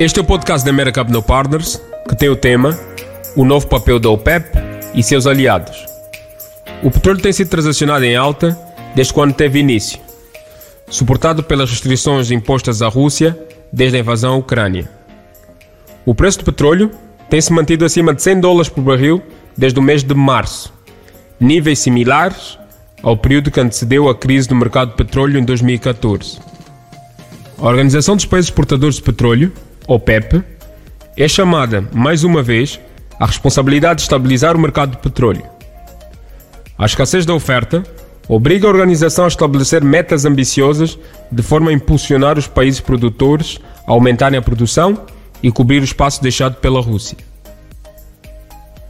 Este é o podcast da America No Partners, que tem o tema O novo papel da OPEP e seus aliados. O petróleo tem sido transacionado em alta desde quando teve início, suportado pelas restrições impostas à Rússia desde a invasão à Ucrânia. O preço do petróleo tem se mantido acima de 100 dólares por barril desde o mês de março, níveis similares ao período que antecedeu a crise do mercado de petróleo em 2014. A Organização dos Países Exportadores de Petróleo OPEP, é chamada, mais uma vez, à responsabilidade de estabilizar o mercado de petróleo. A escassez da oferta obriga a organização a estabelecer metas ambiciosas de forma a impulsionar os países produtores a aumentarem a produção e cobrir o espaço deixado pela Rússia.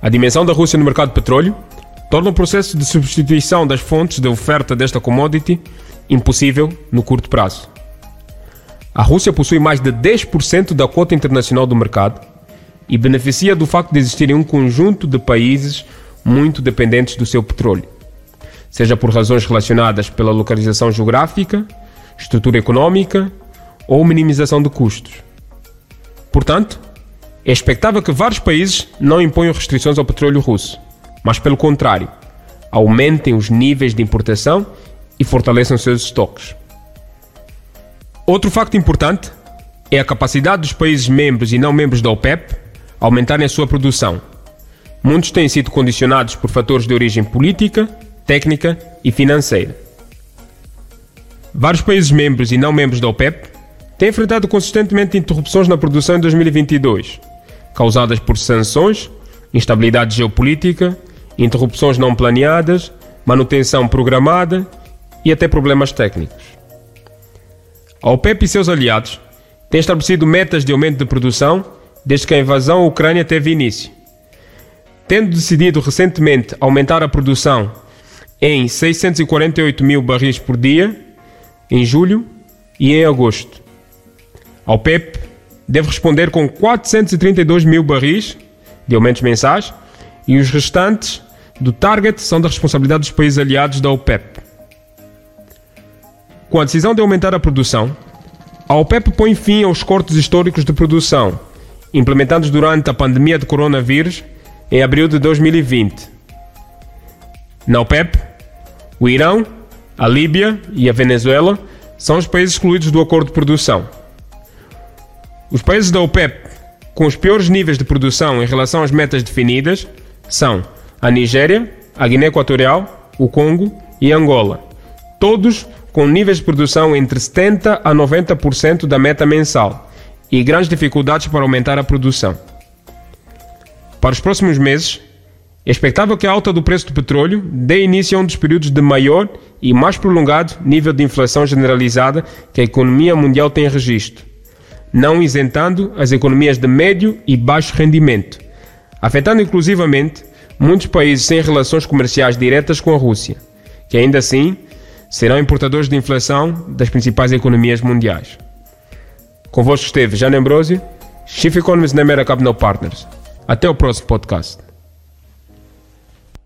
A dimensão da Rússia no mercado de petróleo torna o processo de substituição das fontes de oferta desta commodity impossível no curto prazo. A Rússia possui mais de 10% da cota internacional do mercado e beneficia do facto de existirem um conjunto de países muito dependentes do seu petróleo, seja por razões relacionadas pela localização geográfica, estrutura econômica ou minimização de custos. Portanto, é expectável que vários países não imponham restrições ao petróleo russo, mas pelo contrário, aumentem os níveis de importação e fortaleçam seus estoques. Outro facto importante é a capacidade dos países membros e não membros da OPEP aumentarem a sua produção. Muitos têm sido condicionados por fatores de origem política, técnica e financeira. Vários países membros e não membros da OPEP têm enfrentado consistentemente interrupções na produção em 2022, causadas por sanções, instabilidade geopolítica, interrupções não planeadas, manutenção programada e até problemas técnicos. A OPEP e seus aliados têm estabelecido metas de aumento de produção desde que a invasão à Ucrânia teve início. Tendo decidido recentemente aumentar a produção em 648 mil barris por dia, em julho e em agosto. A OPEP deve responder com 432 mil barris de aumentos mensais e os restantes do target são da responsabilidade dos países aliados da OPEP. Com a decisão de aumentar a produção, a OPEP põe fim aos cortes históricos de produção, implementados durante a pandemia de coronavírus em abril de 2020. Na OPEP, o Irão, a Líbia e a Venezuela são os países excluídos do acordo de produção. Os países da OPEP com os piores níveis de produção em relação às metas definidas são a Nigéria, a Guiné Equatorial, o Congo e Angola, todos com níveis de produção entre 70% a 90% da meta mensal e grandes dificuldades para aumentar a produção. Para os próximos meses, é expectável que a alta do preço do petróleo dê início a um dos períodos de maior e mais prolongado nível de inflação generalizada que a economia mundial tem registro, não isentando as economias de médio e baixo rendimento, afetando inclusivamente muitos países sem relações comerciais diretas com a Rússia, que ainda assim serão importadores de inflação das principais economias mundiais. Convosco esteve Jane Ambrosio, Chief Economist na Mera Capital Partners. Até o próximo podcast.